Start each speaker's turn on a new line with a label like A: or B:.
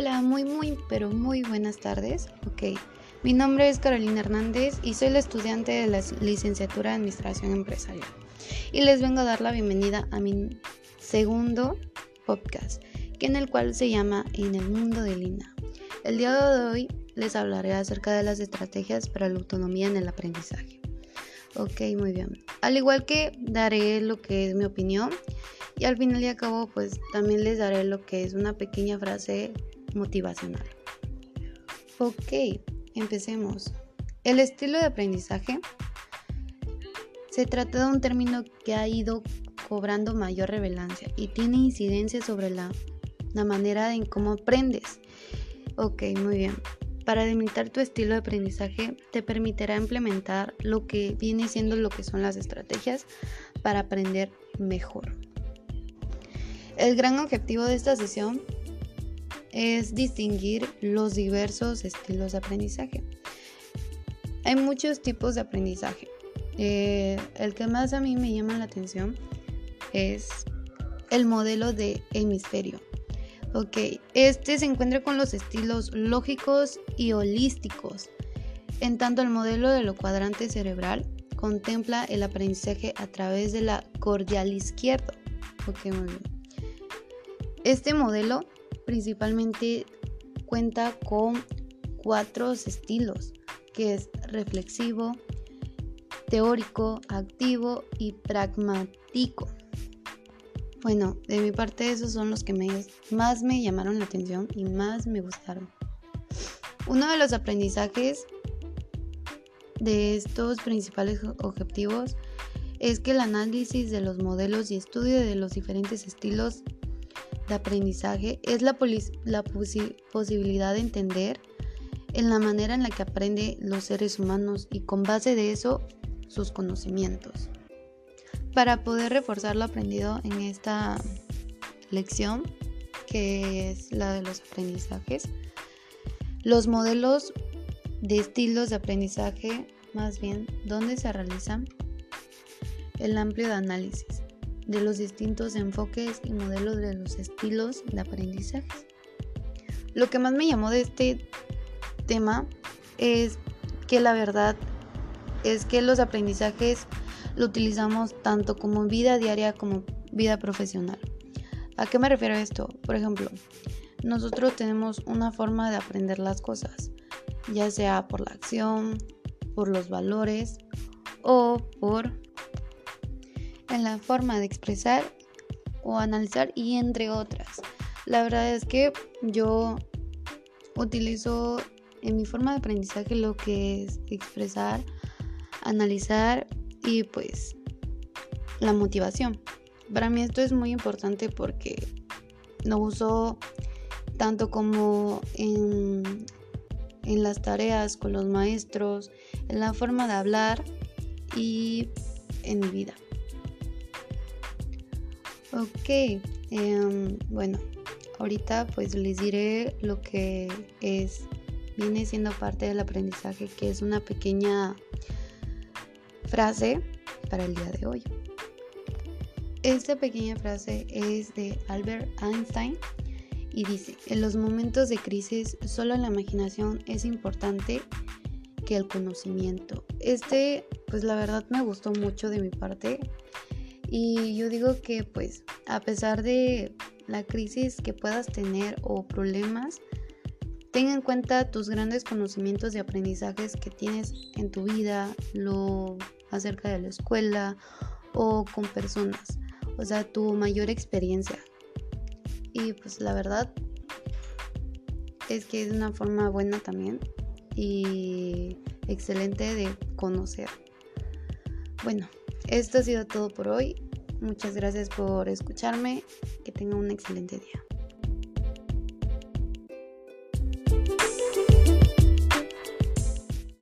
A: Hola, muy, muy, pero muy buenas tardes. Ok, mi nombre es Carolina Hernández y soy la estudiante de la licenciatura en Administración Empresarial. Y les vengo a dar la bienvenida a mi segundo podcast, que en el cual se llama En el mundo de Lina. El día de hoy les hablaré acerca de las estrategias para la autonomía en el aprendizaje. Ok, muy bien. Al igual que daré lo que es mi opinión y al final y al cabo pues también les daré lo que es una pequeña frase motivacional. Ok, empecemos. El estilo de aprendizaje se trata de un término que ha ido cobrando mayor relevancia y tiene incidencia sobre la, la manera en cómo aprendes. Ok, muy bien. Para delimitar tu estilo de aprendizaje te permitirá implementar lo que viene siendo lo que son las estrategias para aprender mejor. El gran objetivo de esta sesión es distinguir los diversos estilos de aprendizaje. Hay muchos tipos de aprendizaje. Eh, el que más a mí me llama la atención es el modelo de hemisferio. Ok, este se encuentra con los estilos lógicos y holísticos. En tanto, el modelo de lo cuadrante cerebral contempla el aprendizaje a través de la cordial izquierdo. Ok, muy bien. Este modelo principalmente cuenta con cuatro estilos, que es reflexivo, teórico, activo y pragmático. Bueno, de mi parte esos son los que más me llamaron la atención y más me gustaron. Uno de los aprendizajes de estos principales objetivos es que el análisis de los modelos y estudio de los diferentes estilos de aprendizaje es la, posibilidad de entender en la manera en la que aprenden los seres humanos y con base de eso sus conocimientos. Para poder reforzar lo aprendido en esta lección, que es la de los aprendizajes, los modelos de estilos de aprendizaje, más bien, ¿dónde se realizan? El amplio de análisis de los distintos enfoques y modelos de los estilos de aprendizaje. Lo que más me llamó de este tema es que la verdad es que los aprendizajes lo utilizamos tanto como vida diaria como vida profesional. ¿A qué me refiero esto? Por ejemplo, nosotros tenemos una forma de aprender las cosas, ya sea por la acción, por los valores o por en la forma de expresar o analizar y entre otras. La verdad es que yo utilizo en mi forma de aprendizaje lo que es expresar, analizar y pues la motivación. Para mí esto es muy importante porque lo uso tanto como en, en las tareas con los maestros, en la forma de hablar y en mi vida. Ok, em, bueno, ahorita pues les diré lo que es, viene siendo parte del aprendizaje, que es una pequeña frase para el día de hoy. Esta pequeña frase es de Albert Einstein y dice, en los momentos de crisis solo la imaginación es importante que el conocimiento. Este, pues la verdad me gustó mucho de mi parte y yo digo que pues a pesar de la crisis que puedas tener o problemas, ten en cuenta tus grandes conocimientos y aprendizajes que tienes en tu vida, lo acerca de la escuela o con personas, o sea, tu mayor experiencia. Y pues la verdad es que es una forma buena también y excelente de conocer. Bueno, esto ha sido todo por hoy. Muchas gracias por escucharme. Que tengan un excelente día.